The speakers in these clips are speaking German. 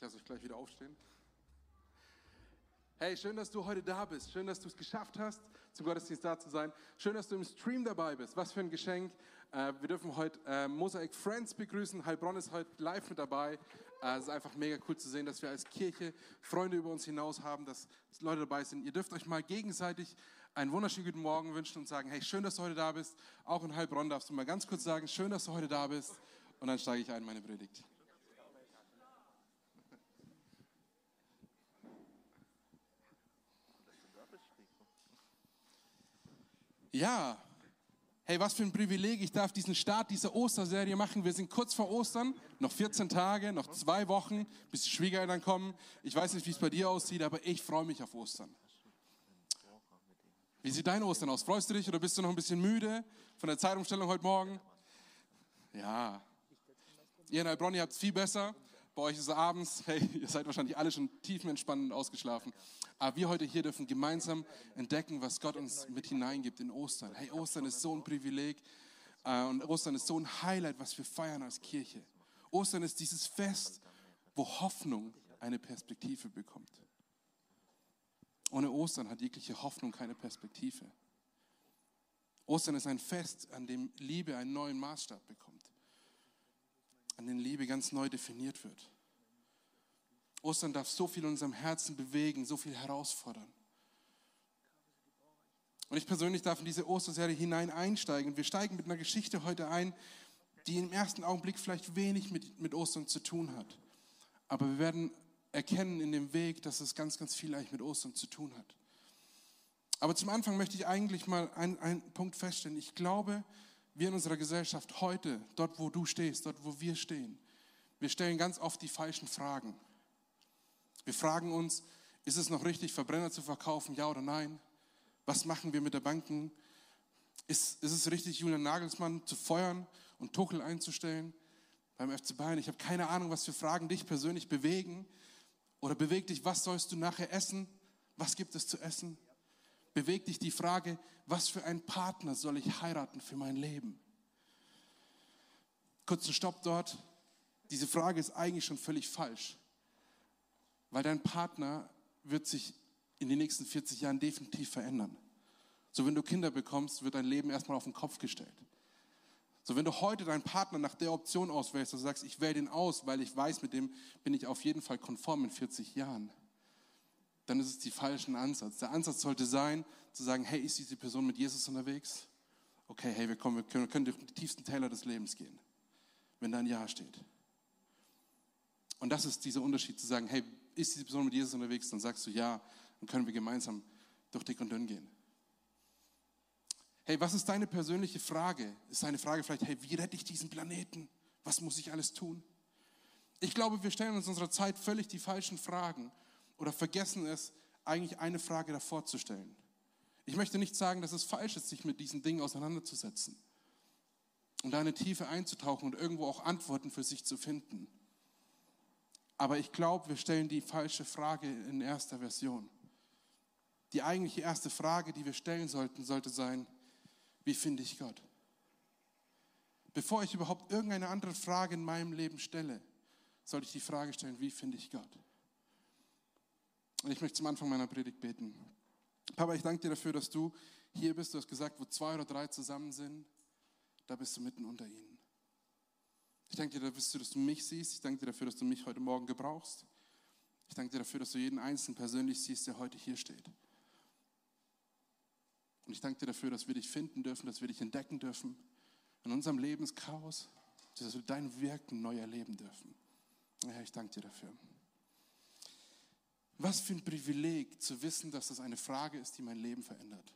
Ich lasse euch gleich wieder aufstehen. Hey, schön, dass du heute da bist. Schön, dass du es geschafft hast, zum Gottesdienst da zu sein. Schön, dass du im Stream dabei bist. Was für ein Geschenk. Äh, wir dürfen heute äh, Mosaic Friends begrüßen. Heilbronn ist heute live mit dabei. Äh, es ist einfach mega cool zu sehen, dass wir als Kirche Freunde über uns hinaus haben, dass Leute dabei sind. Ihr dürft euch mal gegenseitig einen wunderschönen guten Morgen wünschen und sagen, hey, schön, dass du heute da bist. Auch in Heilbronn darfst du mal ganz kurz sagen, schön, dass du heute da bist. Und dann steige ich ein in meine Predigt. Ja, hey, was für ein Privileg. Ich darf diesen Start dieser Osterserie machen. Wir sind kurz vor Ostern, noch 14 Tage, noch zwei Wochen, bis die Schwiegereltern kommen. Ich weiß nicht, wie es bei dir aussieht, aber ich freue mich auf Ostern. Wie sieht dein Ostern aus? Freust du dich oder bist du noch ein bisschen müde von der Zeitumstellung heute Morgen? Ja. Ihr in Heilbronn, ihr habt es viel besser. Bei euch ist es abends. Hey, ihr seid wahrscheinlich alle schon tiefenentspannt und ausgeschlafen. Aber wir heute hier dürfen gemeinsam entdecken, was Gott uns mit hineingibt in Ostern. Hey, Ostern ist so ein Privileg äh, und Ostern ist so ein Highlight, was wir feiern als Kirche. Ostern ist dieses Fest, wo Hoffnung eine Perspektive bekommt. Ohne Ostern hat jegliche Hoffnung keine Perspektive. Ostern ist ein Fest, an dem Liebe einen neuen Maßstab bekommt, an dem Liebe ganz neu definiert wird. Ostern darf so viel in unserem Herzen bewegen, so viel herausfordern. Und ich persönlich darf in diese Osterserie hinein einsteigen. Wir steigen mit einer Geschichte heute ein, die im ersten Augenblick vielleicht wenig mit, mit Ostern zu tun hat. Aber wir werden erkennen in dem Weg, dass es ganz, ganz viel eigentlich mit Ostern zu tun hat. Aber zum Anfang möchte ich eigentlich mal einen, einen Punkt feststellen. Ich glaube, wir in unserer Gesellschaft heute, dort wo du stehst, dort wo wir stehen, wir stellen ganz oft die falschen Fragen. Wir fragen uns, ist es noch richtig, Verbrenner zu verkaufen, ja oder nein? Was machen wir mit der Banken? Ist, ist es richtig, Julian Nagelsmann zu feuern und Tuchel einzustellen beim FC Bayern? Ich habe keine Ahnung, was für Fragen dich persönlich bewegen. Oder bewegt dich, was sollst du nachher essen? Was gibt es zu essen? Bewegt dich die Frage, was für einen Partner soll ich heiraten für mein Leben? Kurzen Stopp dort. Diese Frage ist eigentlich schon völlig falsch. Weil dein Partner wird sich in den nächsten 40 Jahren definitiv verändern. So, wenn du Kinder bekommst, wird dein Leben erstmal auf den Kopf gestellt. So, wenn du heute deinen Partner nach der Option auswählst, du sagst, ich wähle den aus, weil ich weiß, mit dem bin ich auf jeden Fall konform in 40 Jahren, dann ist es die falschen Ansatz. Der Ansatz sollte sein, zu sagen, hey, ist diese Person mit Jesus unterwegs? Okay, hey, wir, kommen, wir können, können durch die tiefsten Täler des Lebens gehen, wenn da ein Ja steht. Und das ist dieser Unterschied, zu sagen, hey, ist diese Person mit Jesus unterwegs, dann sagst du ja, dann können wir gemeinsam durch dick und dünn gehen. Hey, was ist deine persönliche Frage? Ist deine Frage vielleicht, hey, wie rette ich diesen Planeten? Was muss ich alles tun? Ich glaube, wir stellen uns in unserer Zeit völlig die falschen Fragen oder vergessen es, eigentlich eine Frage davor zu stellen. Ich möchte nicht sagen, dass es falsch ist, sich mit diesen Dingen auseinanderzusetzen und da eine Tiefe einzutauchen und irgendwo auch Antworten für sich zu finden. Aber ich glaube, wir stellen die falsche Frage in erster Version. Die eigentliche erste Frage, die wir stellen sollten, sollte sein, wie finde ich Gott? Bevor ich überhaupt irgendeine andere Frage in meinem Leben stelle, sollte ich die Frage stellen, wie finde ich Gott? Und ich möchte zum Anfang meiner Predigt beten. Papa, ich danke dir dafür, dass du hier bist. Du hast gesagt, wo zwei oder drei zusammen sind, da bist du mitten unter ihnen. Ich danke dir dafür, dass du mich siehst. Ich danke dir dafür, dass du mich heute Morgen gebrauchst. Ich danke dir dafür, dass du jeden Einzelnen persönlich siehst, der heute hier steht. Und ich danke dir dafür, dass wir dich finden dürfen, dass wir dich entdecken dürfen in unserem Lebenschaos, dass wir dein Wirken neu erleben dürfen. Herr, ich danke dir dafür. Was für ein Privileg zu wissen, dass das eine Frage ist, die mein Leben verändert.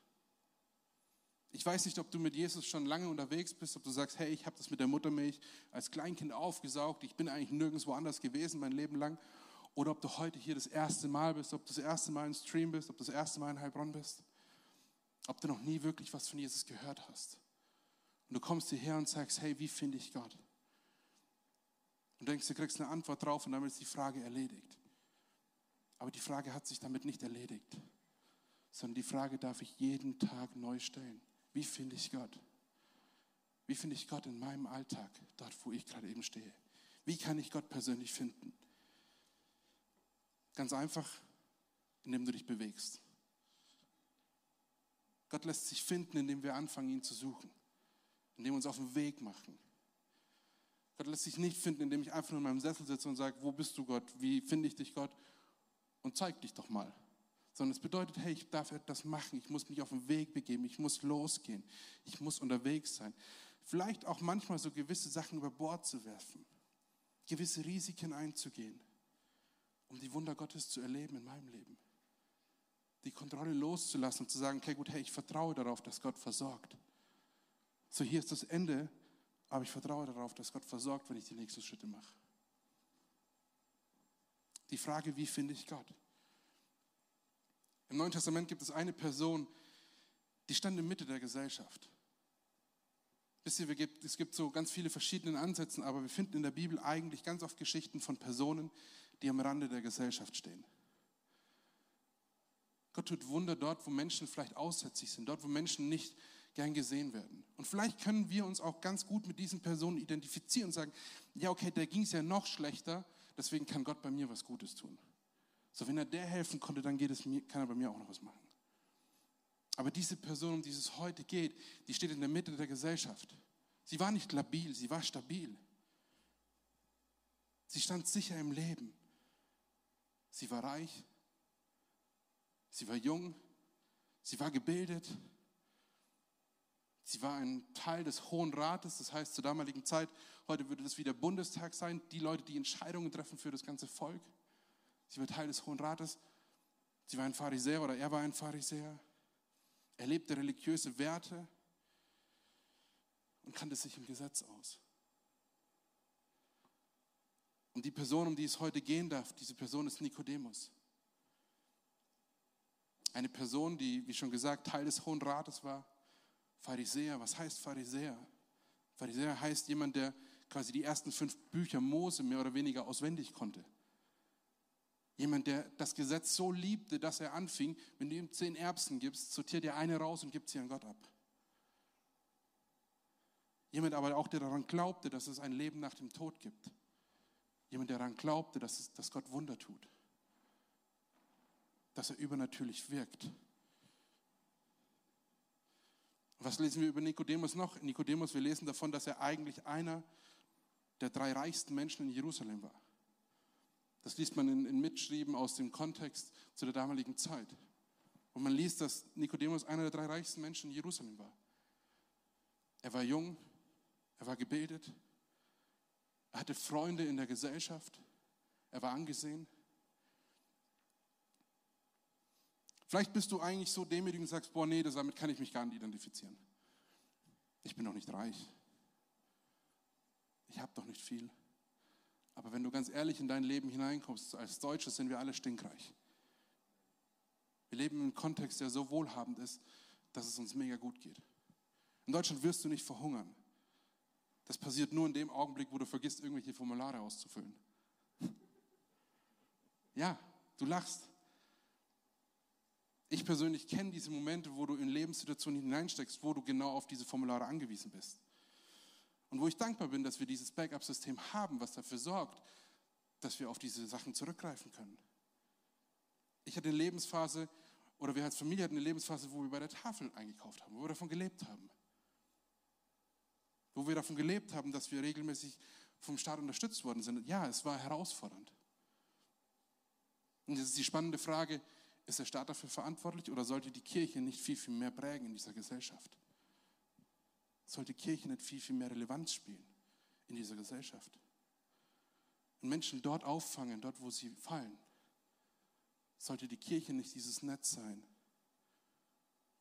Ich weiß nicht, ob du mit Jesus schon lange unterwegs bist, ob du sagst, hey, ich habe das mit der Muttermilch als Kleinkind aufgesaugt, ich bin eigentlich nirgendwo anders gewesen mein Leben lang. Oder ob du heute hier das erste Mal bist, ob du das erste Mal im Stream bist, ob du das erste Mal in Heilbronn bist. Ob du noch nie wirklich was von Jesus gehört hast. Und du kommst hierher und sagst, hey, wie finde ich Gott? Und denkst, du kriegst eine Antwort drauf und damit ist die Frage erledigt. Aber die Frage hat sich damit nicht erledigt, sondern die Frage darf ich jeden Tag neu stellen. Wie finde ich Gott? Wie finde ich Gott in meinem Alltag, dort wo ich gerade eben stehe? Wie kann ich Gott persönlich finden? Ganz einfach, indem du dich bewegst. Gott lässt sich finden, indem wir anfangen, ihn zu suchen, indem wir uns auf den Weg machen. Gott lässt sich nicht finden, indem ich einfach nur in meinem Sessel sitze und sage, wo bist du Gott? Wie finde ich dich Gott? Und zeig dich doch mal. Sondern es bedeutet, hey, ich darf etwas machen, ich muss mich auf den Weg begeben, ich muss losgehen, ich muss unterwegs sein. Vielleicht auch manchmal so gewisse Sachen über Bord zu werfen, gewisse Risiken einzugehen, um die Wunder Gottes zu erleben in meinem Leben. Die Kontrolle loszulassen und zu sagen, okay, gut, hey, ich vertraue darauf, dass Gott versorgt. So, hier ist das Ende aber ich vertraue darauf, dass Gott versorgt, wenn ich die nächsten Schritte mache. Die Frage, wie finde ich Gott? Im Neuen Testament gibt es eine Person, die stand in Mitte der Gesellschaft. Wisst ihr, es gibt so ganz viele verschiedene Ansätze, aber wir finden in der Bibel eigentlich ganz oft Geschichten von Personen, die am Rande der Gesellschaft stehen. Gott tut Wunder dort, wo Menschen vielleicht aussätzlich sind, dort, wo Menschen nicht gern gesehen werden. Und vielleicht können wir uns auch ganz gut mit diesen Personen identifizieren und sagen, ja, okay, der ging es ja noch schlechter, deswegen kann Gott bei mir was Gutes tun. So, wenn er der helfen konnte, dann geht es mir, kann er bei mir auch noch was machen. Aber diese Person, um die es heute geht, die steht in der Mitte der Gesellschaft. Sie war nicht labil, sie war stabil. Sie stand sicher im Leben. Sie war reich, sie war jung, sie war gebildet, Sie war ein Teil des Hohen Rates, das heißt zur damaligen Zeit, heute würde das wieder Bundestag sein, die Leute, die Entscheidungen treffen für das ganze Volk. Sie war Teil des Hohen Rates. Sie war ein Pharisäer oder er war ein Pharisäer. Er lebte religiöse Werte und kannte sich im Gesetz aus. Und die Person, um die es heute gehen darf, diese Person ist Nikodemus. Eine Person, die, wie schon gesagt, Teil des Hohen Rates war Pharisäer, was heißt Pharisäer? Pharisäer heißt jemand, der quasi die ersten fünf Bücher Mose mehr oder weniger auswendig konnte. Jemand, der das Gesetz so liebte, dass er anfing, wenn du ihm zehn Erbsen gibst, sortiert er eine raus und gibt sie an Gott ab. Jemand aber auch, der daran glaubte, dass es ein Leben nach dem Tod gibt. Jemand, der daran glaubte, dass, es, dass Gott Wunder tut. Dass er übernatürlich wirkt. Was lesen wir über Nikodemus noch? Nikodemus, wir lesen davon, dass er eigentlich einer der drei reichsten Menschen in Jerusalem war. Das liest man in, in Mitschrieben aus dem Kontext zu der damaligen Zeit. Und man liest, dass Nikodemus einer der drei reichsten Menschen in Jerusalem war. Er war jung, er war gebildet, er hatte Freunde in der Gesellschaft, er war angesehen. Vielleicht bist du eigentlich so demütig und sagst, boah, nee, damit kann ich mich gar nicht identifizieren. Ich bin doch nicht reich. Ich habe doch nicht viel. Aber wenn du ganz ehrlich in dein Leben hineinkommst, als Deutsche sind wir alle stinkreich. Wir leben in einem Kontext, der so wohlhabend ist, dass es uns mega gut geht. In Deutschland wirst du nicht verhungern. Das passiert nur in dem Augenblick, wo du vergisst, irgendwelche Formulare auszufüllen. Ja, du lachst. Ich persönlich kenne diese Momente, wo du in Lebenssituationen hineinsteckst, wo du genau auf diese Formulare angewiesen bist. Und wo ich dankbar bin, dass wir dieses Backup-System haben, was dafür sorgt, dass wir auf diese Sachen zurückgreifen können. Ich hatte eine Lebensphase, oder wir als Familie hatten eine Lebensphase, wo wir bei der Tafel eingekauft haben, wo wir davon gelebt haben. Wo wir davon gelebt haben, dass wir regelmäßig vom Staat unterstützt worden sind. Ja, es war herausfordernd. Und jetzt ist die spannende Frage, ist der Staat dafür verantwortlich oder sollte die Kirche nicht viel, viel mehr prägen in dieser Gesellschaft? Sollte die Kirche nicht viel, viel mehr Relevanz spielen in dieser Gesellschaft? Und Menschen dort auffangen, dort, wo sie fallen. Sollte die Kirche nicht dieses Netz sein,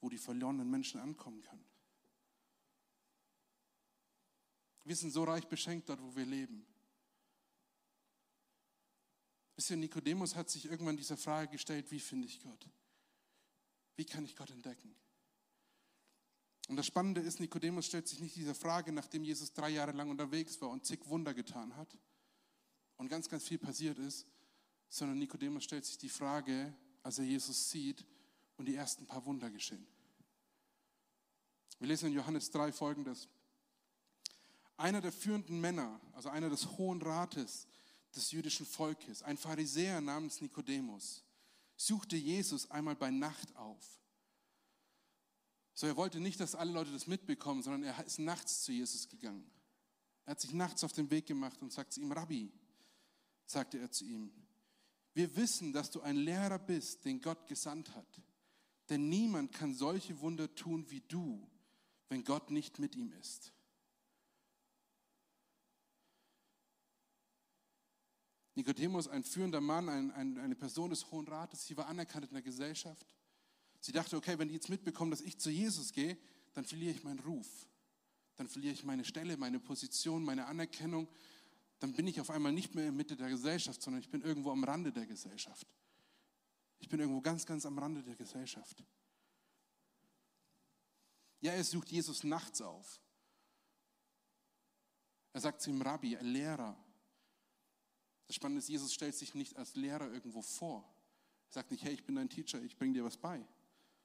wo die verlorenen Menschen ankommen können? Wir sind so reich beschenkt dort, wo wir leben. Wisst ihr, Nikodemus hat sich irgendwann diese Frage gestellt, wie finde ich Gott? Wie kann ich Gott entdecken? Und das Spannende ist, Nikodemus stellt sich nicht diese Frage, nachdem Jesus drei Jahre lang unterwegs war und zig Wunder getan hat und ganz, ganz viel passiert ist, sondern Nikodemus stellt sich die Frage, als er Jesus sieht und die ersten paar Wunder geschehen. Wir lesen in Johannes 3 folgendes. Einer der führenden Männer, also einer des Hohen Rates des jüdischen Volkes, ein Pharisäer namens Nikodemus, suchte Jesus einmal bei Nacht auf. So, er wollte nicht, dass alle Leute das mitbekommen, sondern er ist nachts zu Jesus gegangen. Er hat sich nachts auf den Weg gemacht und sagt zu ihm, Rabbi, sagte er zu ihm, wir wissen, dass du ein Lehrer bist, den Gott gesandt hat. Denn niemand kann solche Wunder tun wie du, wenn Gott nicht mit ihm ist. Nikodemus, ein führender Mann, ein, ein, eine Person des Hohen Rates, sie war anerkannt in der Gesellschaft. Sie dachte, okay, wenn die jetzt mitbekommen, dass ich zu Jesus gehe, dann verliere ich meinen Ruf. Dann verliere ich meine Stelle, meine Position, meine Anerkennung. Dann bin ich auf einmal nicht mehr in Mitte der Gesellschaft, sondern ich bin irgendwo am Rande der Gesellschaft. Ich bin irgendwo ganz, ganz am Rande der Gesellschaft. Ja, er sucht Jesus nachts auf. Er sagt zu ihm, Rabbi, Lehrer. Das Spannende ist, Jesus stellt sich nicht als Lehrer irgendwo vor. Er sagt nicht, hey, ich bin dein Teacher, ich bringe dir was bei.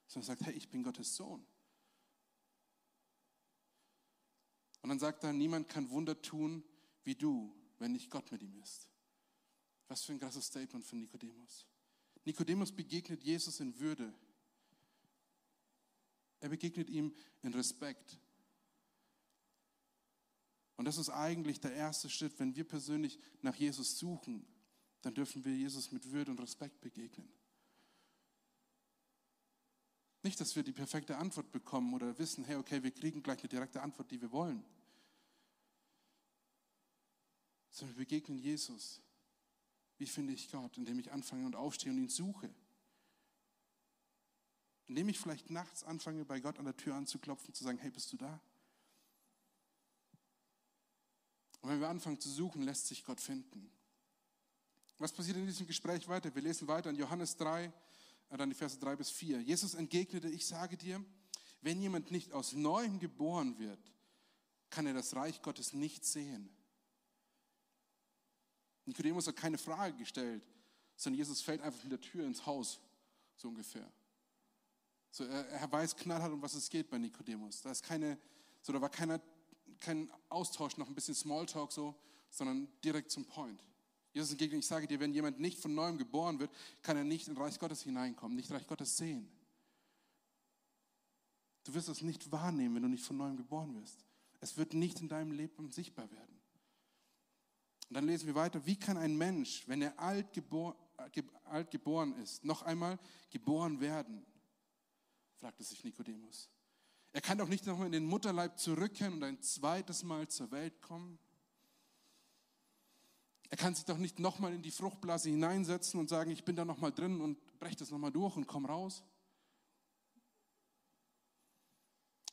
Sondern er sagt, hey, ich bin Gottes Sohn. Und dann sagt er, niemand kann Wunder tun wie du, wenn nicht Gott mit ihm ist. Was für ein krasses Statement von Nikodemus. Nikodemus begegnet Jesus in Würde. Er begegnet ihm in Respekt. Und das ist eigentlich der erste Schritt. Wenn wir persönlich nach Jesus suchen, dann dürfen wir Jesus mit Würde und Respekt begegnen. Nicht, dass wir die perfekte Antwort bekommen oder wissen, hey, okay, wir kriegen gleich eine direkte Antwort, die wir wollen. Sondern wir begegnen Jesus. Wie finde ich Gott? Indem ich anfange und aufstehe und ihn suche. Indem ich vielleicht nachts anfange, bei Gott an der Tür anzuklopfen, zu sagen, hey, bist du da? Und wenn wir anfangen zu suchen, lässt sich Gott finden. Was passiert in diesem Gespräch weiter? Wir lesen weiter in Johannes 3, äh, dann die Verse 3 bis 4. Jesus entgegnete, ich sage dir, wenn jemand nicht aus neuem geboren wird, kann er das Reich Gottes nicht sehen. Nikodemus hat keine Frage gestellt, sondern Jesus fällt einfach mit der Tür ins Haus, so ungefähr. So, er, er weiß knallhart, um was es geht bei Nikodemus. Da ist keine, so, da war keiner kein Austausch, noch ein bisschen Smalltalk so, sondern direkt zum Point. Jesus entgegnet, ich sage dir, wenn jemand nicht von neuem geboren wird, kann er nicht in Reich Gottes hineinkommen, nicht Reich Gottes sehen. Du wirst es nicht wahrnehmen, wenn du nicht von neuem geboren wirst. Es wird nicht in deinem Leben sichtbar werden. Und dann lesen wir weiter, wie kann ein Mensch, wenn er alt, gebor, alt geboren ist, noch einmal geboren werden? fragte sich Nikodemus. Er kann doch nicht nochmal in den Mutterleib zurückkehren und ein zweites Mal zur Welt kommen. Er kann sich doch nicht nochmal in die Fruchtblase hineinsetzen und sagen, ich bin da nochmal drin und breche das nochmal durch und komm raus.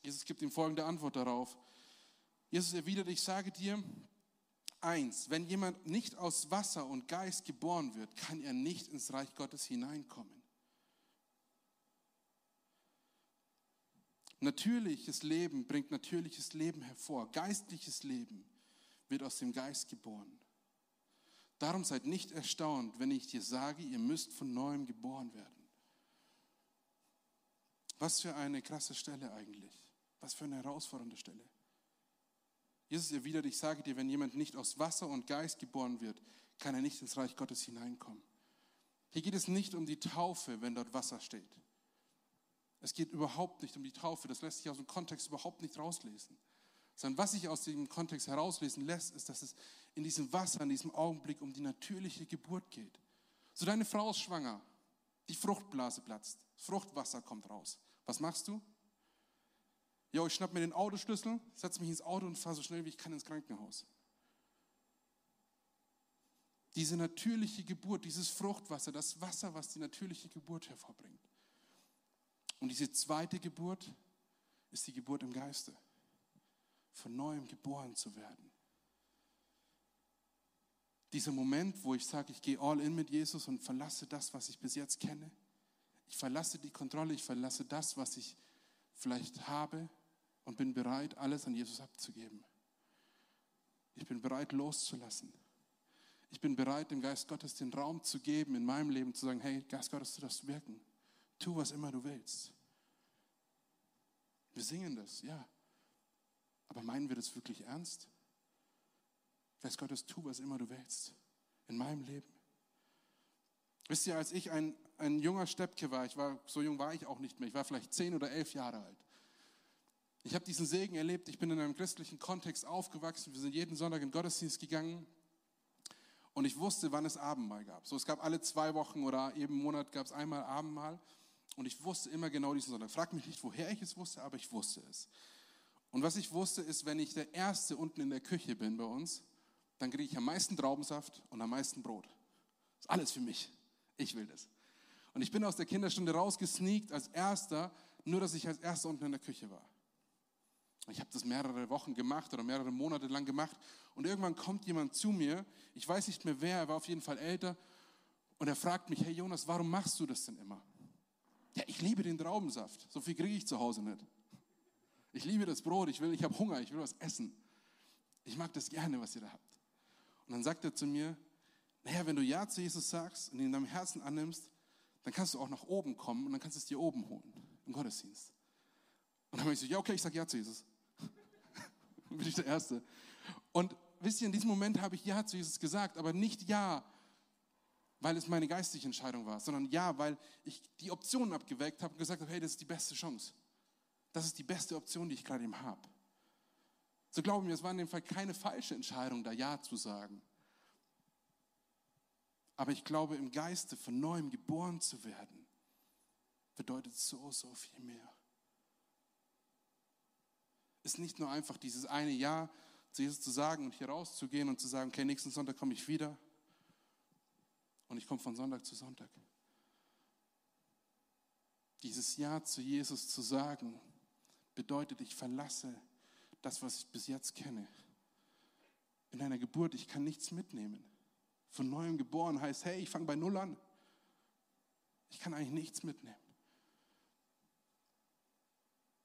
Jesus gibt ihm folgende Antwort darauf. Jesus erwidert, ich sage dir eins, wenn jemand nicht aus Wasser und Geist geboren wird, kann er nicht ins Reich Gottes hineinkommen. Natürliches Leben bringt natürliches Leben hervor. Geistliches Leben wird aus dem Geist geboren. Darum seid nicht erstaunt, wenn ich dir sage, ihr müsst von neuem geboren werden. Was für eine krasse Stelle eigentlich. Was für eine herausfordernde Stelle. Jesus erwidert, ich sage dir, wenn jemand nicht aus Wasser und Geist geboren wird, kann er nicht ins Reich Gottes hineinkommen. Hier geht es nicht um die Taufe, wenn dort Wasser steht. Es geht überhaupt nicht um die Taufe, das lässt sich aus dem Kontext überhaupt nicht rauslesen. Sondern was sich aus dem Kontext herauslesen lässt, ist, dass es in diesem Wasser, in diesem Augenblick um die natürliche Geburt geht. So deine Frau ist schwanger, die Fruchtblase platzt, Fruchtwasser kommt raus. Was machst du? Jo, ich schnapp mir den Autoschlüssel, setze mich ins Auto und fahre so schnell wie ich kann ins Krankenhaus. Diese natürliche Geburt, dieses Fruchtwasser, das Wasser, was die natürliche Geburt hervorbringt. Und diese zweite Geburt ist die Geburt im Geiste, von neuem geboren zu werden. Dieser Moment, wo ich sage, ich gehe all in mit Jesus und verlasse das, was ich bis jetzt kenne. Ich verlasse die Kontrolle, ich verlasse das, was ich vielleicht habe und bin bereit, alles an Jesus abzugeben. Ich bin bereit, loszulassen. Ich bin bereit, dem Geist Gottes den Raum zu geben, in meinem Leben zu sagen, hey, Geist Gottes, du darfst wirken. Tu, was immer du willst. Wir singen das, ja. Aber meinen wir das wirklich ernst? Geist Gottes, tu, was immer du willst in meinem Leben. Wisst ihr, als ich ein, ein junger Steppke war, ich war, so jung war ich auch nicht mehr, ich war vielleicht zehn oder elf Jahre alt. Ich habe diesen Segen erlebt, ich bin in einem christlichen Kontext aufgewachsen, wir sind jeden Sonntag in den Gottesdienst gegangen und ich wusste, wann es Abendmahl gab. So, es gab alle zwei Wochen oder jeden Monat gab es einmal Abendmahl und ich wusste immer genau diesen Sonntag. Frag mich nicht, woher ich es wusste, aber ich wusste es. Und was ich wusste, ist, wenn ich der Erste unten in der Küche bin bei uns, dann kriege ich am meisten Traubensaft und am meisten Brot. Das ist alles für mich. Ich will das. Und ich bin aus der Kinderstunde rausgesneakt als Erster, nur dass ich als Erster unten in der Küche war. Ich habe das mehrere Wochen gemacht oder mehrere Monate lang gemacht. Und irgendwann kommt jemand zu mir, ich weiß nicht mehr wer, er war auf jeden Fall älter, und er fragt mich, hey Jonas, warum machst du das denn immer? Ja, ich liebe den Traubensaft. So viel kriege ich zu Hause nicht. Ich liebe das Brot, ich will, ich habe Hunger, ich will was essen. Ich mag das gerne, was ihr da habt. Und dann sagt er zu mir, naja, wenn du Ja zu Jesus sagst und ihn in deinem Herzen annimmst, dann kannst du auch nach oben kommen und dann kannst du es dir oben holen, im Gottesdienst. Und dann habe ich so, ja, okay, ich sage Ja zu Jesus. dann bin ich der Erste. Und wisst ihr, in diesem Moment habe ich Ja zu Jesus gesagt, aber nicht Ja, weil es meine geistige Entscheidung war, sondern Ja, weil ich die Optionen abgewägt habe und gesagt habe, hey, das ist die beste Chance. Das ist die beste Option, die ich gerade eben habe. So glauben wir, es war in dem Fall keine falsche Entscheidung, da Ja zu sagen. Aber ich glaube, im Geiste von neuem geboren zu werden, bedeutet so, so viel mehr. Ist nicht nur einfach dieses eine Ja zu Jesus zu sagen und hier rauszugehen und zu sagen, okay, nächsten Sonntag komme ich wieder und ich komme von Sonntag zu Sonntag. Dieses Ja zu Jesus zu sagen, bedeutet, ich verlasse das, was ich bis jetzt kenne. In einer Geburt, ich kann nichts mitnehmen von neuem geboren heißt, hey, ich fange bei Null an. Ich kann eigentlich nichts mitnehmen.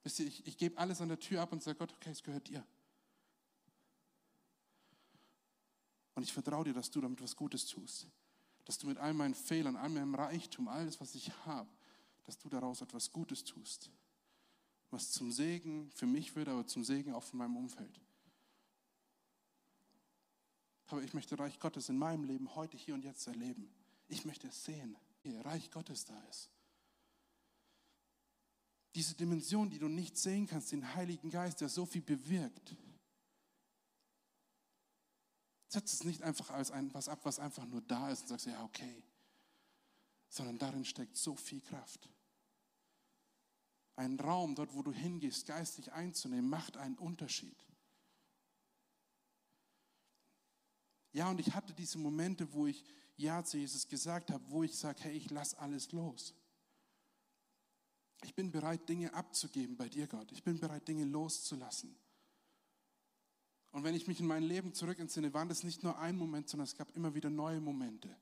Wisst ihr, ich, ich gebe alles an der Tür ab und sage Gott, okay, es gehört dir. Und ich vertraue dir, dass du damit was Gutes tust. Dass du mit all meinen Fehlern, all meinem Reichtum, alles, was ich habe, dass du daraus etwas Gutes tust. Was zum Segen für mich wird, aber zum Segen auch für meinem Umfeld. Aber ich möchte Reich Gottes in meinem Leben heute, hier und jetzt erleben. Ich möchte es sehen, wie Reich Gottes da ist. Diese Dimension, die du nicht sehen kannst, den Heiligen Geist, der so viel bewirkt. Setz es nicht einfach als ein, was ab, was einfach nur da ist und sagst, ja, okay. Sondern darin steckt so viel Kraft. Ein Raum, dort wo du hingehst, geistig einzunehmen, macht einen Unterschied. Ja, und ich hatte diese Momente, wo ich Ja zu Jesus gesagt habe, wo ich sage, hey, ich lasse alles los. Ich bin bereit, Dinge abzugeben bei dir, Gott. Ich bin bereit, Dinge loszulassen. Und wenn ich mich in mein Leben zurück entsinne, waren das nicht nur ein Moment, sondern es gab immer wieder neue Momente.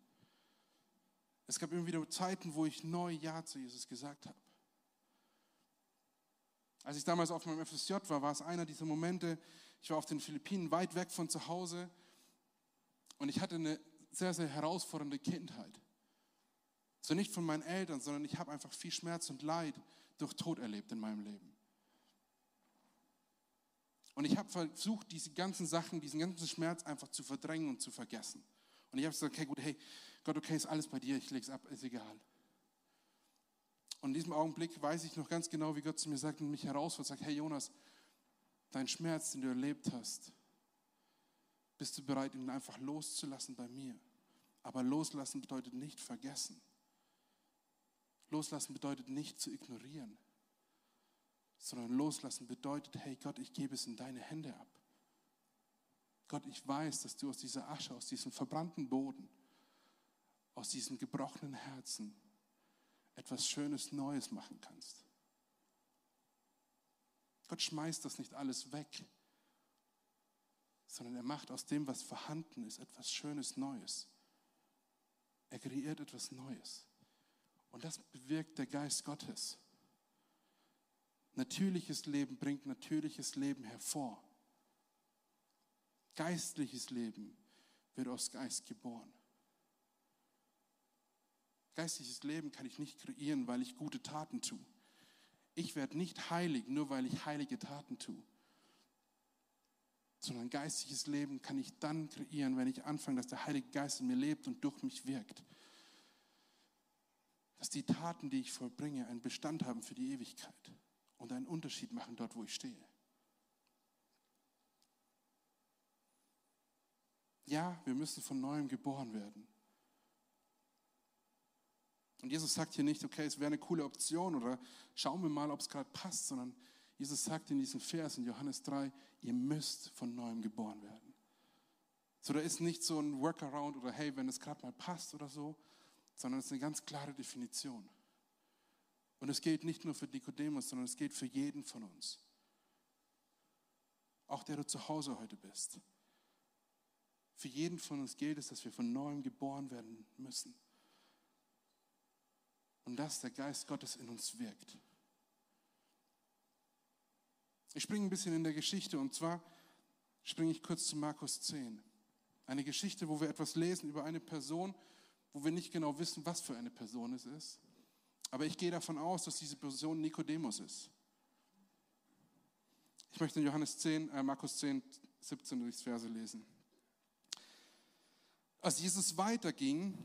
Es gab immer wieder Zeiten, wo ich neu Ja zu Jesus gesagt habe. Als ich damals auf meinem FSJ war, war es einer dieser Momente, ich war auf den Philippinen, weit weg von zu Hause und ich hatte eine sehr, sehr herausfordernde Kindheit. So nicht von meinen Eltern, sondern ich habe einfach viel Schmerz und Leid durch Tod erlebt in meinem Leben. Und ich habe versucht, diese ganzen Sachen, diesen ganzen Schmerz einfach zu verdrängen und zu vergessen. Und ich habe gesagt, okay, gut, hey, Gott, okay, ist alles bei dir, ich lege es ab, ist egal. Und in diesem Augenblick weiß ich noch ganz genau, wie Gott zu mir sagt und mich herausfordert, sagt, hey Jonas, dein Schmerz, den du erlebt hast, bist du bereit, ihn einfach loszulassen bei mir? Aber loslassen bedeutet nicht vergessen. Loslassen bedeutet nicht zu ignorieren, sondern loslassen bedeutet, hey Gott, ich gebe es in deine Hände ab. Gott, ich weiß, dass du aus dieser Asche, aus diesem verbrannten Boden, aus diesem gebrochenen Herzen etwas Schönes Neues machen kannst. Gott schmeißt das nicht alles weg, sondern er macht aus dem, was vorhanden ist, etwas Schönes Neues. Er kreiert etwas Neues. Und das bewirkt der Geist Gottes. Natürliches Leben bringt natürliches Leben hervor. Geistliches Leben wird aus Geist geboren. Geistliches Leben kann ich nicht kreieren, weil ich gute Taten tue. Ich werde nicht heilig, nur weil ich heilige Taten tue. sondern geistliches Leben kann ich dann kreieren, wenn ich anfange, dass der Heilige Geist in mir lebt und durch mich wirkt. Dass die Taten, die ich vollbringe, einen Bestand haben für die Ewigkeit und einen Unterschied machen dort, wo ich stehe. Ja, wir müssen von neuem geboren werden. Und Jesus sagt hier nicht, okay, es wäre eine coole Option oder schauen wir mal, ob es gerade passt, sondern Jesus sagt in diesem Vers in Johannes 3, ihr müsst von neuem geboren werden. So, da ist nicht so ein Workaround oder hey, wenn es gerade mal passt oder so, sondern es ist eine ganz klare Definition. Und es gilt nicht nur für Nikodemus, sondern es gilt für jeden von uns. Auch der du zu Hause heute bist. Für jeden von uns gilt es, dass wir von neuem geboren werden müssen. Und dass der Geist Gottes in uns wirkt. Ich springe ein bisschen in der Geschichte und zwar springe ich kurz zu Markus 10. Eine Geschichte, wo wir etwas lesen über eine Person, wo wir nicht genau wissen, was für eine Person es ist. Aber ich gehe davon aus, dass diese Person Nikodemus ist. Ich möchte in Johannes 10, äh Markus 10, 17 durchs Verse lesen. Als Jesus weiterging,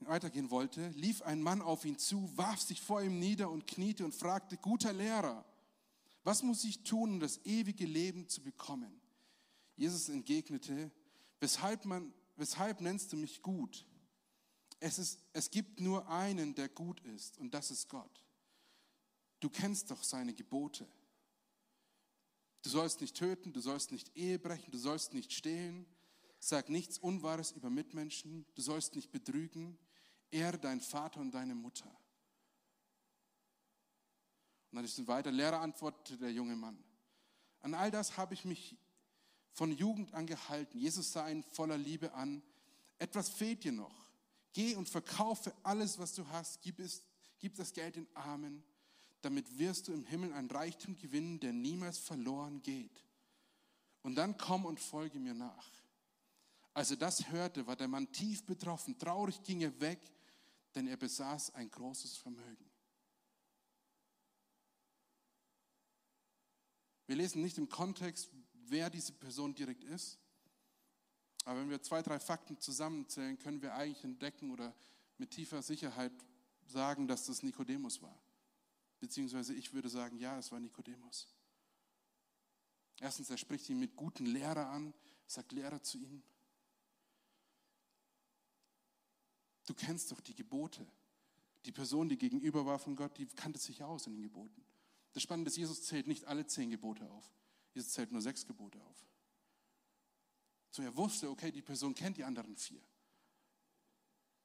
weitergehen wollte, lief ein Mann auf ihn zu, warf sich vor ihm nieder und kniete und fragte, guter Lehrer, was muss ich tun, um das ewige Leben zu bekommen? Jesus entgegnete, weshalb, man, weshalb nennst du mich gut? Es, ist, es gibt nur einen, der gut ist, und das ist Gott. Du kennst doch seine Gebote. Du sollst nicht töten, du sollst nicht Ehe brechen, du sollst nicht stehlen, sag nichts Unwahres über Mitmenschen, du sollst nicht betrügen, ehre deinen Vater und deine Mutter. Und dann ist es weiter, Lehrer antwortete der junge Mann. An all das habe ich mich von Jugend an gehalten. Jesus sah ihn voller Liebe an. Etwas fehlt dir noch. Geh und verkaufe alles, was du hast. Gib, es, gib das Geld den Armen. Damit wirst du im Himmel ein Reichtum gewinnen, der niemals verloren geht. Und dann komm und folge mir nach. Als er das hörte, war der Mann tief betroffen. Traurig ging er weg, denn er besaß ein großes Vermögen. Wir lesen nicht im Kontext, wer diese Person direkt ist. Aber wenn wir zwei, drei Fakten zusammenzählen, können wir eigentlich entdecken oder mit tiefer Sicherheit sagen, dass das Nikodemus war. Beziehungsweise ich würde sagen, ja, es war Nikodemus. Erstens, er spricht ihn mit guten Lehrer an, sagt Lehrer zu ihm. Du kennst doch die Gebote. Die Person, die gegenüber war von Gott, die kannte sich aus in den Geboten. Das Spannende ist, Jesus zählt nicht alle zehn Gebote auf. Jesus zählt nur sechs Gebote auf. So, er wusste, okay, die Person kennt die anderen vier.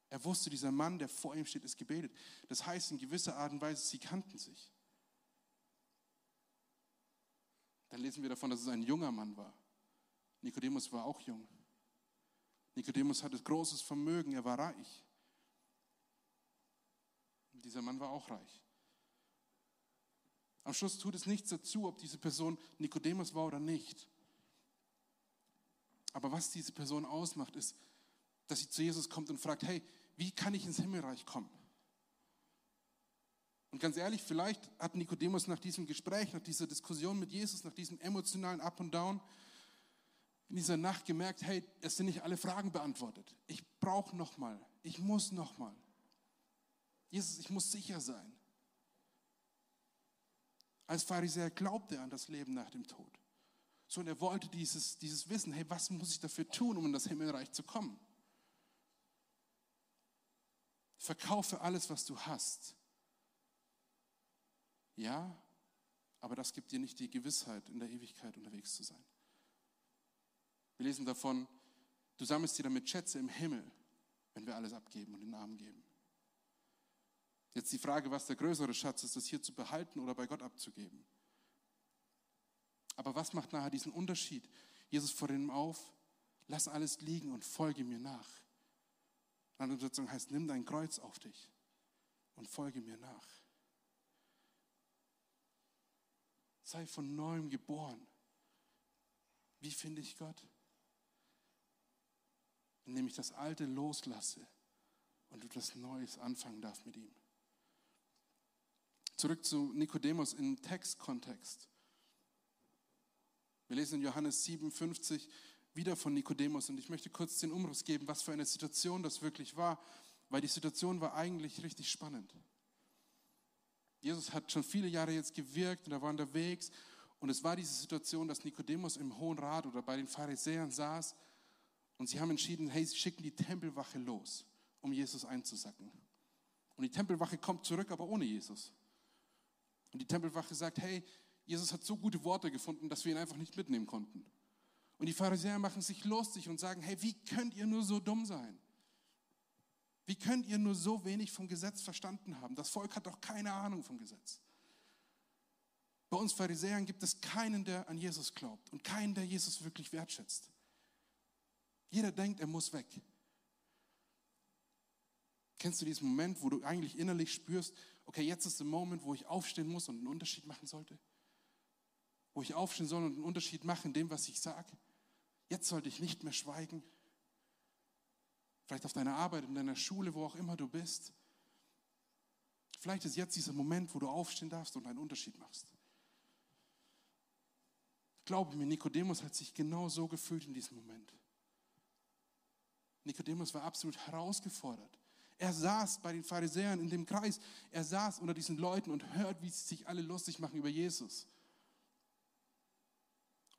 Er wusste, dieser Mann, der vor ihm steht, ist gebetet. Das heißt, in gewisser Art und Weise, sie kannten sich. Dann lesen wir davon, dass es ein junger Mann war. Nikodemus war auch jung. Nikodemus hatte großes Vermögen, er war reich. Dieser Mann war auch reich. Am Schluss tut es nichts dazu, ob diese Person Nikodemus war oder nicht. Aber was diese Person ausmacht, ist, dass sie zu Jesus kommt und fragt, hey, wie kann ich ins Himmelreich kommen? Und ganz ehrlich, vielleicht hat Nikodemus nach diesem Gespräch, nach dieser Diskussion mit Jesus, nach diesem emotionalen Up und Down in dieser Nacht gemerkt, hey, es sind nicht alle Fragen beantwortet. Ich brauche nochmal, ich muss nochmal. Jesus, ich muss sicher sein. Als Pharisäer glaubte er an das Leben nach dem Tod. So, und er wollte dieses, dieses Wissen, hey, was muss ich dafür tun, um in das Himmelreich zu kommen? Verkaufe alles, was du hast. Ja, aber das gibt dir nicht die Gewissheit, in der Ewigkeit unterwegs zu sein. Wir lesen davon, du sammelst dir damit Schätze im Himmel, wenn wir alles abgeben und den Armen geben. Jetzt die Frage, was der größere Schatz ist, das hier zu behalten oder bei Gott abzugeben. Aber was macht nachher diesen Unterschied? Jesus vor ihm auf, lass alles liegen und folge mir nach. Eine Übersetzung heißt, nimm dein Kreuz auf dich und folge mir nach. Sei von neuem geboren. Wie finde ich Gott? Indem ich das Alte loslasse und etwas Neues anfangen darf mit ihm. Zurück zu Nikodemus im Textkontext. Wir lesen in Johannes 57 wieder von Nikodemus und ich möchte kurz den Umriss geben, was für eine Situation das wirklich war, weil die Situation war eigentlich richtig spannend. Jesus hat schon viele Jahre jetzt gewirkt und er war unterwegs und es war diese Situation, dass Nikodemus im Hohen Rat oder bei den Pharisäern saß und sie haben entschieden, hey, sie schicken die Tempelwache los, um Jesus einzusacken. Und die Tempelwache kommt zurück, aber ohne Jesus. Und die Tempelwache sagt, hey, Jesus hat so gute Worte gefunden, dass wir ihn einfach nicht mitnehmen konnten. Und die Pharisäer machen sich lustig und sagen, hey, wie könnt ihr nur so dumm sein? Wie könnt ihr nur so wenig vom Gesetz verstanden haben? Das Volk hat doch keine Ahnung vom Gesetz. Bei uns Pharisäern gibt es keinen, der an Jesus glaubt und keinen, der Jesus wirklich wertschätzt. Jeder denkt, er muss weg. Kennst du diesen Moment, wo du eigentlich innerlich spürst, okay, jetzt ist der Moment, wo ich aufstehen muss und einen Unterschied machen sollte? Wo ich aufstehen soll und einen Unterschied machen in dem, was ich sage? Jetzt sollte ich nicht mehr schweigen. Vielleicht auf deiner Arbeit, in deiner Schule, wo auch immer du bist. Vielleicht ist jetzt dieser Moment, wo du aufstehen darfst und einen Unterschied machst. Glaube mir, Nikodemus hat sich genau so gefühlt in diesem Moment. Nikodemus war absolut herausgefordert. Er saß bei den Pharisäern in dem Kreis. Er saß unter diesen Leuten und hört, wie sie sich alle lustig machen über Jesus.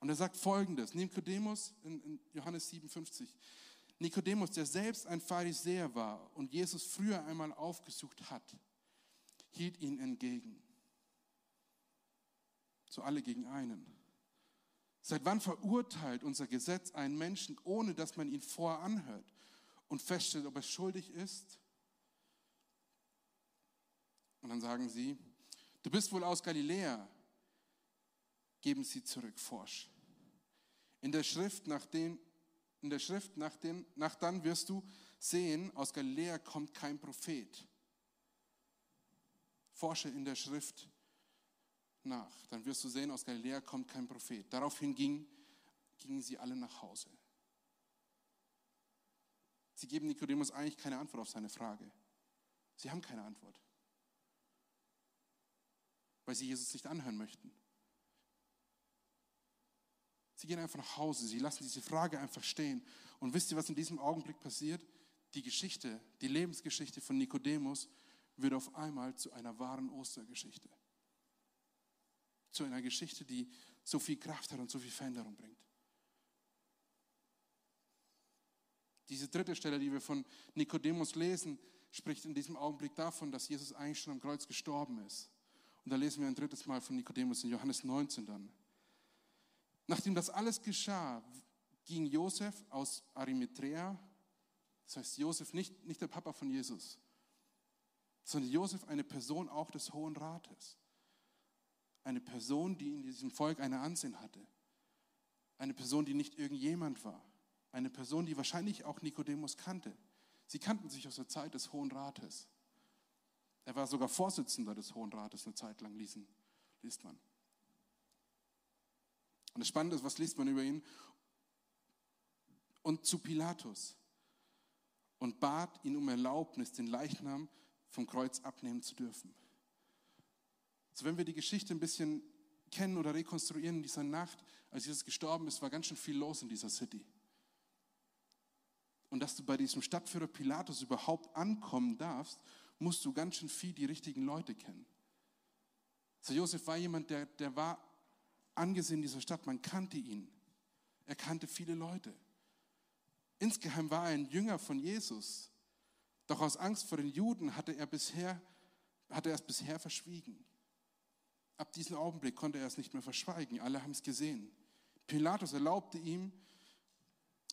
Und er sagt folgendes: Nikodemus in, in Johannes 57. Nikodemus, der selbst ein Pharisäer war und Jesus früher einmal aufgesucht hat, hielt ihn entgegen. So alle gegen einen. Seit wann verurteilt unser Gesetz einen Menschen, ohne dass man ihn vorher anhört und feststellt, ob er schuldig ist? Und dann sagen sie, du bist wohl aus Galiläa. Geben sie zurück, forsch. In der Schrift, nach den, in der Schrift nach, den, nach dann wirst du sehen, aus Galiläa kommt kein Prophet. Forsche in der Schrift nach, dann wirst du sehen, aus Galiläa kommt kein Prophet. Daraufhin ging, gingen sie alle nach Hause. Sie geben Nikodemus eigentlich keine Antwort auf seine Frage. Sie haben keine Antwort, weil sie Jesus nicht anhören möchten. Sie gehen einfach nach Hause, sie lassen diese Frage einfach stehen. Und wisst ihr, was in diesem Augenblick passiert? Die Geschichte, die Lebensgeschichte von Nikodemus wird auf einmal zu einer wahren Ostergeschichte zu einer Geschichte, die so viel Kraft hat und so viel Veränderung bringt. Diese dritte Stelle, die wir von Nikodemus lesen, spricht in diesem Augenblick davon, dass Jesus eigentlich schon am Kreuz gestorben ist. Und da lesen wir ein drittes Mal von Nikodemus in Johannes 19 dann. Nachdem das alles geschah, ging Josef aus Arimathea, das heißt Josef nicht, nicht der Papa von Jesus, sondern Josef eine Person auch des Hohen Rates eine Person, die in diesem Volk eine Ansehen hatte. Eine Person, die nicht irgendjemand war. Eine Person, die wahrscheinlich auch Nikodemus kannte. Sie kannten sich aus der Zeit des Hohen Rates. Er war sogar Vorsitzender des Hohen Rates eine Zeit lang, liest man. Und das Spannende ist, was liest man über ihn? Und zu Pilatus und bat ihn um Erlaubnis, den Leichnam vom Kreuz abnehmen zu dürfen. So, wenn wir die Geschichte ein bisschen kennen oder rekonstruieren in dieser Nacht, als Jesus gestorben ist, war ganz schön viel los in dieser City. Und dass du bei diesem Stadtführer Pilatus überhaupt ankommen darfst, musst du ganz schön viel die richtigen Leute kennen. So Josef war jemand, der, der war angesehen dieser Stadt, man kannte ihn. Er kannte viele Leute. Insgeheim war er ein Jünger von Jesus. Doch aus Angst vor den Juden hatte er, bisher, hatte er es bisher verschwiegen. Ab diesem Augenblick konnte er es nicht mehr verschweigen. Alle haben es gesehen. Pilatus erlaubte ihm,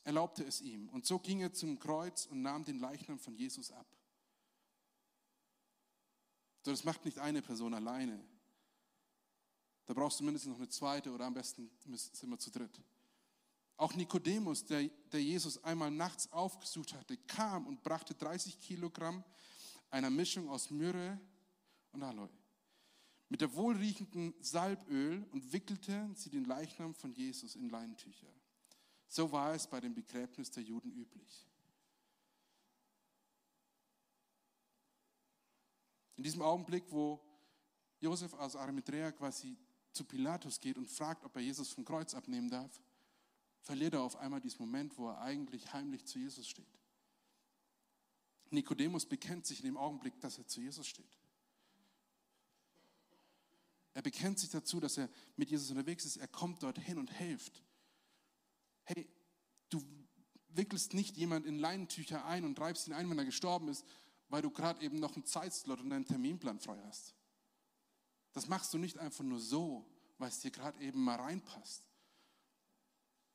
erlaubte es ihm. Und so ging er zum Kreuz und nahm den Leichnam von Jesus ab. So, das macht nicht eine Person alleine. Da brauchst du mindestens noch eine zweite oder am besten sind wir zu dritt. Auch Nikodemus, der, der Jesus einmal nachts aufgesucht hatte, kam und brachte 30 Kilogramm einer Mischung aus Myrrhe und Aloe mit der wohlriechenden Salböl und wickelte sie den Leichnam von Jesus in Leintücher. So war es bei dem Begräbnis der Juden üblich. In diesem Augenblick, wo Josef aus Arimathea quasi zu Pilatus geht und fragt, ob er Jesus vom Kreuz abnehmen darf, verliert er auf einmal diesen Moment, wo er eigentlich heimlich zu Jesus steht. Nikodemus bekennt sich in dem Augenblick, dass er zu Jesus steht. Er bekennt sich dazu, dass er mit Jesus unterwegs ist. Er kommt dorthin und hilft. Hey, du wickelst nicht jemand in Leinentücher ein und treibst ihn ein, wenn er gestorben ist, weil du gerade eben noch einen Zeitslot und deinen Terminplan frei hast. Das machst du nicht einfach nur so, weil es dir gerade eben mal reinpasst,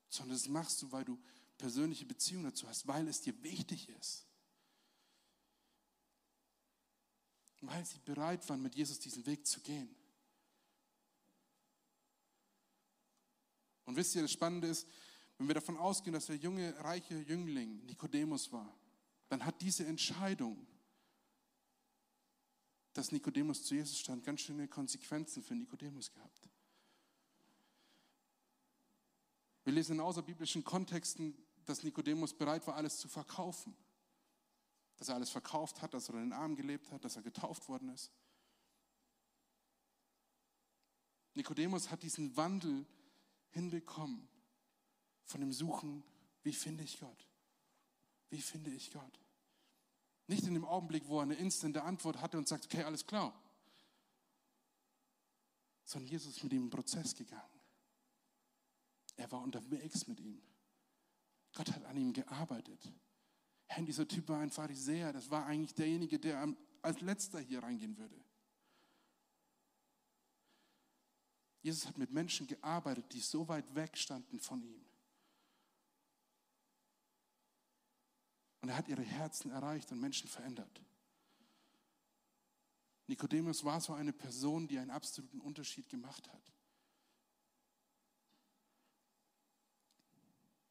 sondern das machst du, weil du persönliche Beziehungen dazu hast, weil es dir wichtig ist. Weil sie bereit waren, mit Jesus diesen Weg zu gehen. Und wisst ihr, das Spannende ist, wenn wir davon ausgehen, dass der junge, reiche Jüngling Nikodemus war, dann hat diese Entscheidung dass Nikodemus zu Jesus stand, ganz schöne Konsequenzen für Nikodemus gehabt. Wir lesen in außerbiblischen Kontexten, dass Nikodemus bereit war, alles zu verkaufen. Dass er alles verkauft hat, dass er in den Armen gelebt hat, dass er getauft worden ist. Nikodemus hat diesen Wandel hinbekommen von dem Suchen, wie finde ich Gott? Wie finde ich Gott? Nicht in dem Augenblick, wo er eine instante Antwort hatte und sagt, okay, alles klar. Sondern Jesus ist mit ihm im Prozess gegangen. Er war unterwegs mit ihm. Gott hat an ihm gearbeitet. Herr, dieser Typ war ein Pharisäer. Das war eigentlich derjenige, der als letzter hier reingehen würde. Jesus hat mit Menschen gearbeitet, die so weit weg standen von ihm. Und er hat ihre Herzen erreicht und Menschen verändert. Nikodemus war so eine Person, die einen absoluten Unterschied gemacht hat.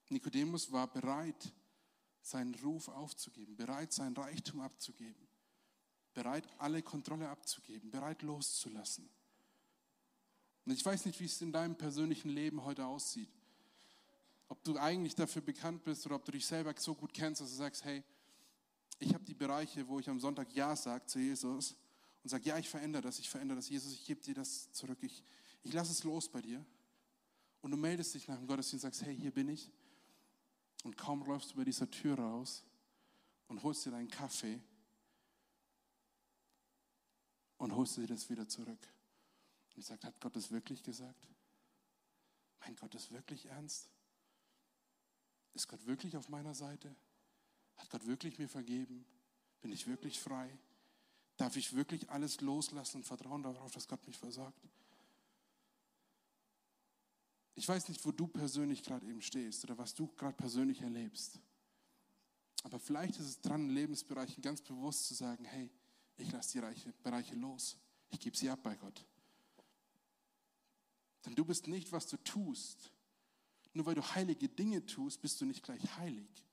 Nikodemus war bereit, seinen Ruf aufzugeben, bereit, sein Reichtum abzugeben, bereit, alle Kontrolle abzugeben, bereit loszulassen. Und ich weiß nicht, wie es in deinem persönlichen Leben heute aussieht ob du eigentlich dafür bekannt bist oder ob du dich selber so gut kennst, dass du sagst, hey, ich habe die Bereiche, wo ich am Sonntag Ja sage zu Jesus und sage, ja, ich verändere das, ich verändere das. Jesus, ich gebe dir das zurück, ich, ich lasse es los bei dir. Und du meldest dich nach dem Gottesdienst und sagst, hey, hier bin ich. Und kaum läufst du bei dieser Tür raus und holst dir deinen Kaffee und holst dir das wieder zurück. Und ich sage, hat Gott das wirklich gesagt? Mein Gott, ist wirklich ernst? Ist Gott wirklich auf meiner Seite? Hat Gott wirklich mir vergeben? Bin ich wirklich frei? Darf ich wirklich alles loslassen und vertrauen darauf, dass Gott mich versorgt? Ich weiß nicht, wo du persönlich gerade eben stehst oder was du gerade persönlich erlebst. Aber vielleicht ist es dran, in Lebensbereichen ganz bewusst zu sagen, hey, ich lasse die Bereiche los. Ich gebe sie ab bei Gott. Denn du bist nicht, was du tust, nur weil du heilige Dinge tust, bist du nicht gleich heilig.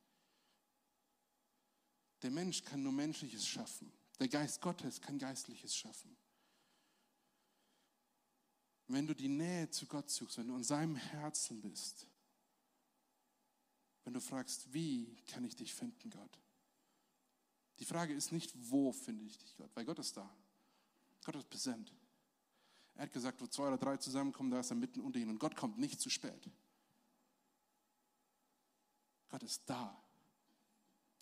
Der Mensch kann nur Menschliches schaffen. Der Geist Gottes kann Geistliches schaffen. Wenn du die Nähe zu Gott suchst, wenn du in seinem Herzen bist, wenn du fragst, wie kann ich dich finden, Gott? Die Frage ist nicht, wo finde ich dich, Gott, weil Gott ist da. Gott ist präsent. Er hat gesagt, wo zwei oder drei zusammenkommen, da ist er mitten unter ihnen. Und Gott kommt nicht zu spät. Gott ist da.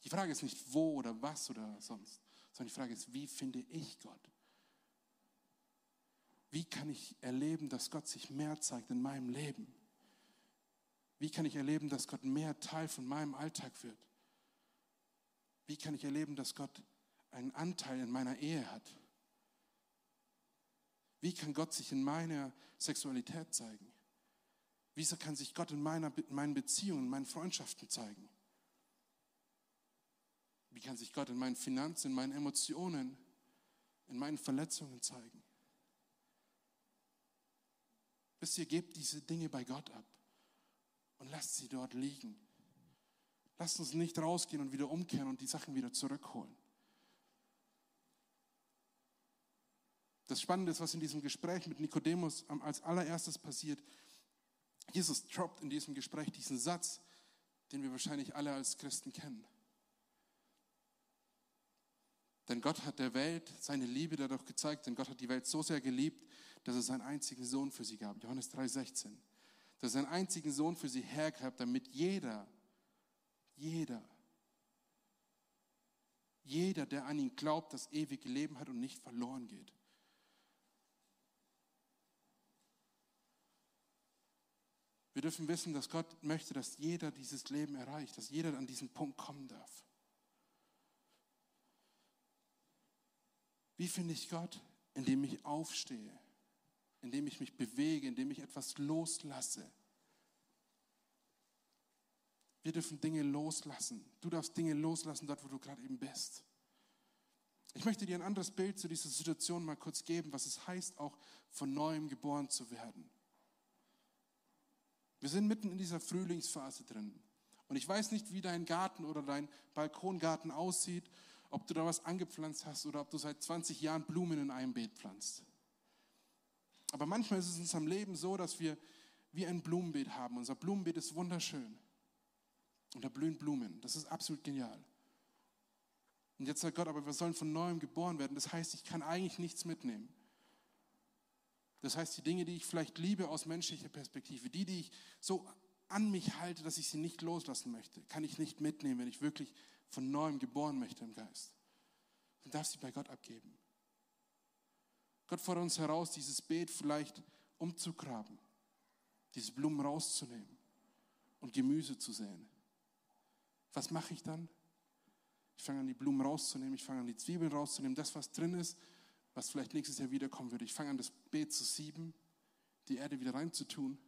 Die Frage ist nicht wo oder was oder sonst, sondern die Frage ist, wie finde ich Gott? Wie kann ich erleben, dass Gott sich mehr zeigt in meinem Leben? Wie kann ich erleben, dass Gott mehr Teil von meinem Alltag wird? Wie kann ich erleben, dass Gott einen Anteil in meiner Ehe hat? Wie kann Gott sich in meiner Sexualität zeigen? Wieso kann sich Gott in, meiner, in meinen Beziehungen, in meinen Freundschaften zeigen? Wie kann sich Gott in meinen Finanzen, in meinen Emotionen, in meinen Verletzungen zeigen? Wisst ihr, gebt diese Dinge bei Gott ab und lasst sie dort liegen. Lasst uns nicht rausgehen und wieder umkehren und die Sachen wieder zurückholen. Das Spannende ist, was in diesem Gespräch mit Nikodemus als allererstes passiert. Jesus droppt in diesem Gespräch diesen Satz, den wir wahrscheinlich alle als Christen kennen. Denn Gott hat der Welt seine Liebe dadurch gezeigt, denn Gott hat die Welt so sehr geliebt, dass er seinen einzigen Sohn für sie gab. Johannes 3,16. Dass er seinen einzigen Sohn für sie hergab, damit jeder, jeder, jeder, der an ihn glaubt, das ewige Leben hat und nicht verloren geht. Wir dürfen wissen, dass Gott möchte, dass jeder dieses Leben erreicht, dass jeder an diesen Punkt kommen darf. Wie finde ich Gott? Indem ich aufstehe, indem ich mich bewege, indem ich etwas loslasse. Wir dürfen Dinge loslassen. Du darfst Dinge loslassen, dort, wo du gerade eben bist. Ich möchte dir ein anderes Bild zu dieser Situation mal kurz geben, was es heißt, auch von neuem geboren zu werden. Wir sind mitten in dieser Frühlingsphase drin. Und ich weiß nicht, wie dein Garten oder dein Balkongarten aussieht, ob du da was angepflanzt hast oder ob du seit 20 Jahren Blumen in einem Beet pflanzt. Aber manchmal ist es in unserem Leben so, dass wir wie ein Blumenbeet haben. Unser Blumenbeet ist wunderschön. Und da blühen Blumen. Das ist absolut genial. Und jetzt sagt Gott, aber wir sollen von neuem geboren werden. Das heißt, ich kann eigentlich nichts mitnehmen. Das heißt, die Dinge, die ich vielleicht liebe aus menschlicher Perspektive, die, die ich so an mich halte, dass ich sie nicht loslassen möchte, kann ich nicht mitnehmen, wenn ich wirklich von neuem geboren möchte im Geist. Dann darf sie bei Gott abgeben. Gott fordert uns heraus, dieses Beet vielleicht umzugraben, diese Blumen rauszunehmen und Gemüse zu säen. Was mache ich dann? Ich fange an, die Blumen rauszunehmen, ich fange an, die Zwiebeln rauszunehmen, das, was drin ist, was vielleicht nächstes Jahr wiederkommen würde. Ich fange an, das Beet zu sieben, die Erde wieder reinzutun.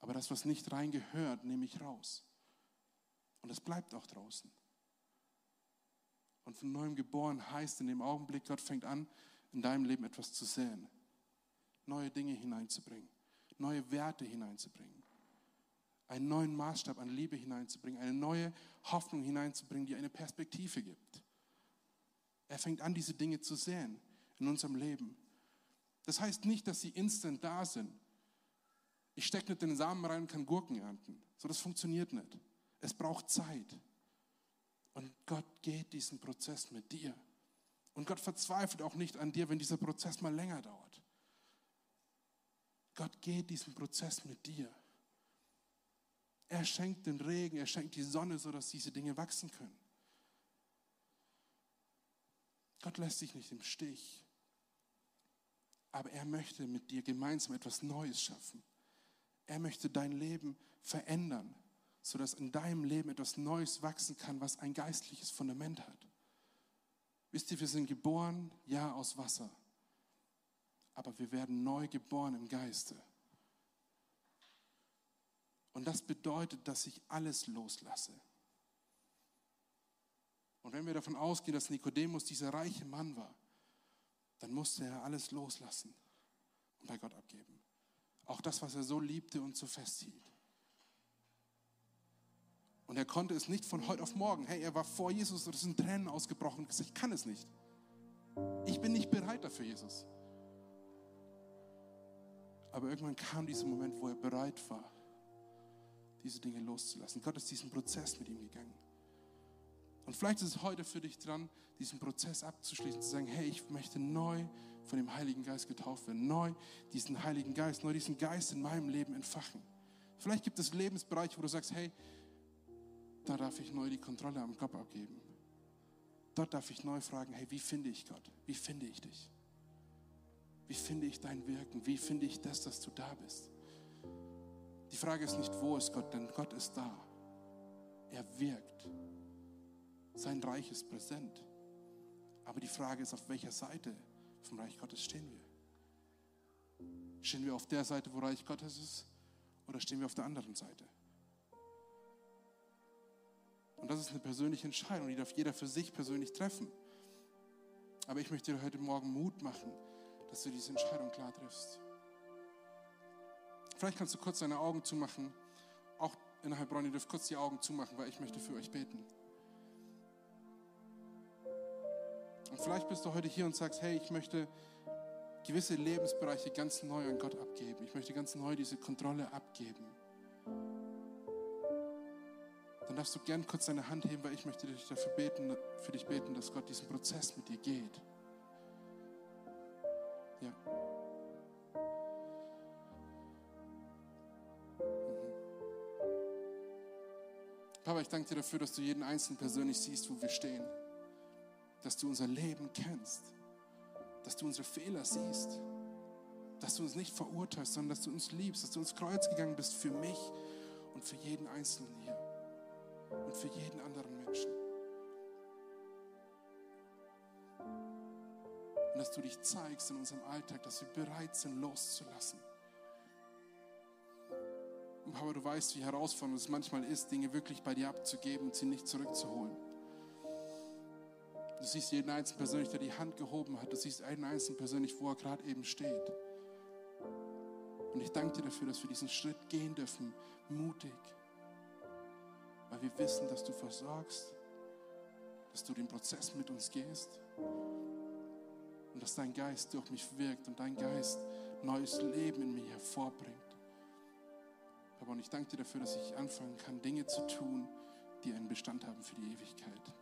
Aber das, was nicht reingehört, nehme ich raus. Und es bleibt auch draußen. Und von neuem geboren heißt in dem Augenblick, Gott fängt an, in deinem Leben etwas zu säen, neue Dinge hineinzubringen, neue Werte hineinzubringen, einen neuen Maßstab an Liebe hineinzubringen, eine neue Hoffnung hineinzubringen, die eine Perspektive gibt. Er fängt an, diese Dinge zu säen in unserem Leben. Das heißt nicht, dass sie instant da sind. Ich stecke nicht den Samen rein und kann Gurken ernten. So, das funktioniert nicht. Es braucht Zeit. Und Gott geht diesen Prozess mit dir. Und Gott verzweifelt auch nicht an dir, wenn dieser Prozess mal länger dauert. Gott geht diesen Prozess mit dir. Er schenkt den Regen, er schenkt die Sonne, sodass diese Dinge wachsen können. Gott lässt sich nicht im Stich. Aber er möchte mit dir gemeinsam etwas Neues schaffen. Er möchte dein Leben verändern, sodass in deinem Leben etwas Neues wachsen kann, was ein geistliches Fundament hat. Wisst ihr, wir sind geboren, ja, aus Wasser. Aber wir werden neu geboren im Geiste. Und das bedeutet, dass ich alles loslasse. Und wenn wir davon ausgehen, dass Nikodemus dieser reiche Mann war, dann musste er alles loslassen und bei Gott abgeben. Auch das, was er so liebte und so festhielt. Und er konnte es nicht von heute auf morgen. Hey, er war vor Jesus und es sind Tränen ausgebrochen und gesagt, ich kann es nicht. Ich bin nicht bereit dafür, Jesus. Aber irgendwann kam dieser Moment, wo er bereit war, diese Dinge loszulassen. Gott ist diesen Prozess mit ihm gegangen. Und vielleicht ist es heute für dich dran, diesen Prozess abzuschließen, zu sagen, hey, ich möchte neu von dem Heiligen Geist getauft werden, neu diesen Heiligen Geist, neu diesen Geist in meinem Leben entfachen. Vielleicht gibt es Lebensbereiche, wo du sagst, hey, da darf ich neu die Kontrolle am Kopf abgeben. Dort darf ich neu fragen, hey, wie finde ich Gott? Wie finde ich dich? Wie finde ich dein Wirken? Wie finde ich das, dass du da bist? Die Frage ist nicht, wo ist Gott, denn Gott ist da. Er wirkt. Sein Reich ist präsent. Aber die Frage ist, auf welcher Seite vom Reich Gottes stehen wir? Stehen wir auf der Seite, wo Reich Gottes ist, oder stehen wir auf der anderen Seite? Und das ist eine persönliche Entscheidung, die darf jeder für sich persönlich treffen. Aber ich möchte dir heute Morgen Mut machen, dass du diese Entscheidung klar triffst. Vielleicht kannst du kurz deine Augen zumachen. Auch in Heilbronn, ihr dürft kurz die Augen zumachen, weil ich möchte für euch beten. Und vielleicht bist du heute hier und sagst, hey, ich möchte gewisse Lebensbereiche ganz neu an Gott abgeben. Ich möchte ganz neu diese Kontrolle abgeben. dann darfst du gern kurz deine Hand heben, weil ich möchte dich dafür beten, für dich beten, dass Gott diesen Prozess mit dir geht. Ja. Mhm. Papa, ich danke dir dafür, dass du jeden Einzelnen persönlich siehst, wo wir stehen. Dass du unser Leben kennst. Dass du unsere Fehler siehst. Dass du uns nicht verurteilst, sondern dass du uns liebst. Dass du ins Kreuz gegangen bist für mich und für jeden Einzelnen hier und für jeden anderen Menschen. Und dass du dich zeigst in unserem Alltag, dass wir bereit sind, loszulassen. Aber du weißt, wie herausfordernd es manchmal ist, Dinge wirklich bei dir abzugeben und sie nicht zurückzuholen. Du siehst jeden Einzelnen persönlich, der die Hand gehoben hat. Du siehst einen Einzelnen persönlich, wo er gerade eben steht. Und ich danke dir dafür, dass wir diesen Schritt gehen dürfen, mutig weil wir wissen, dass du versorgst, dass du den Prozess mit uns gehst und dass dein Geist durch mich wirkt und dein Geist neues Leben in mir hervorbringt. Aber und ich danke dir dafür, dass ich anfangen kann, Dinge zu tun, die einen Bestand haben für die Ewigkeit.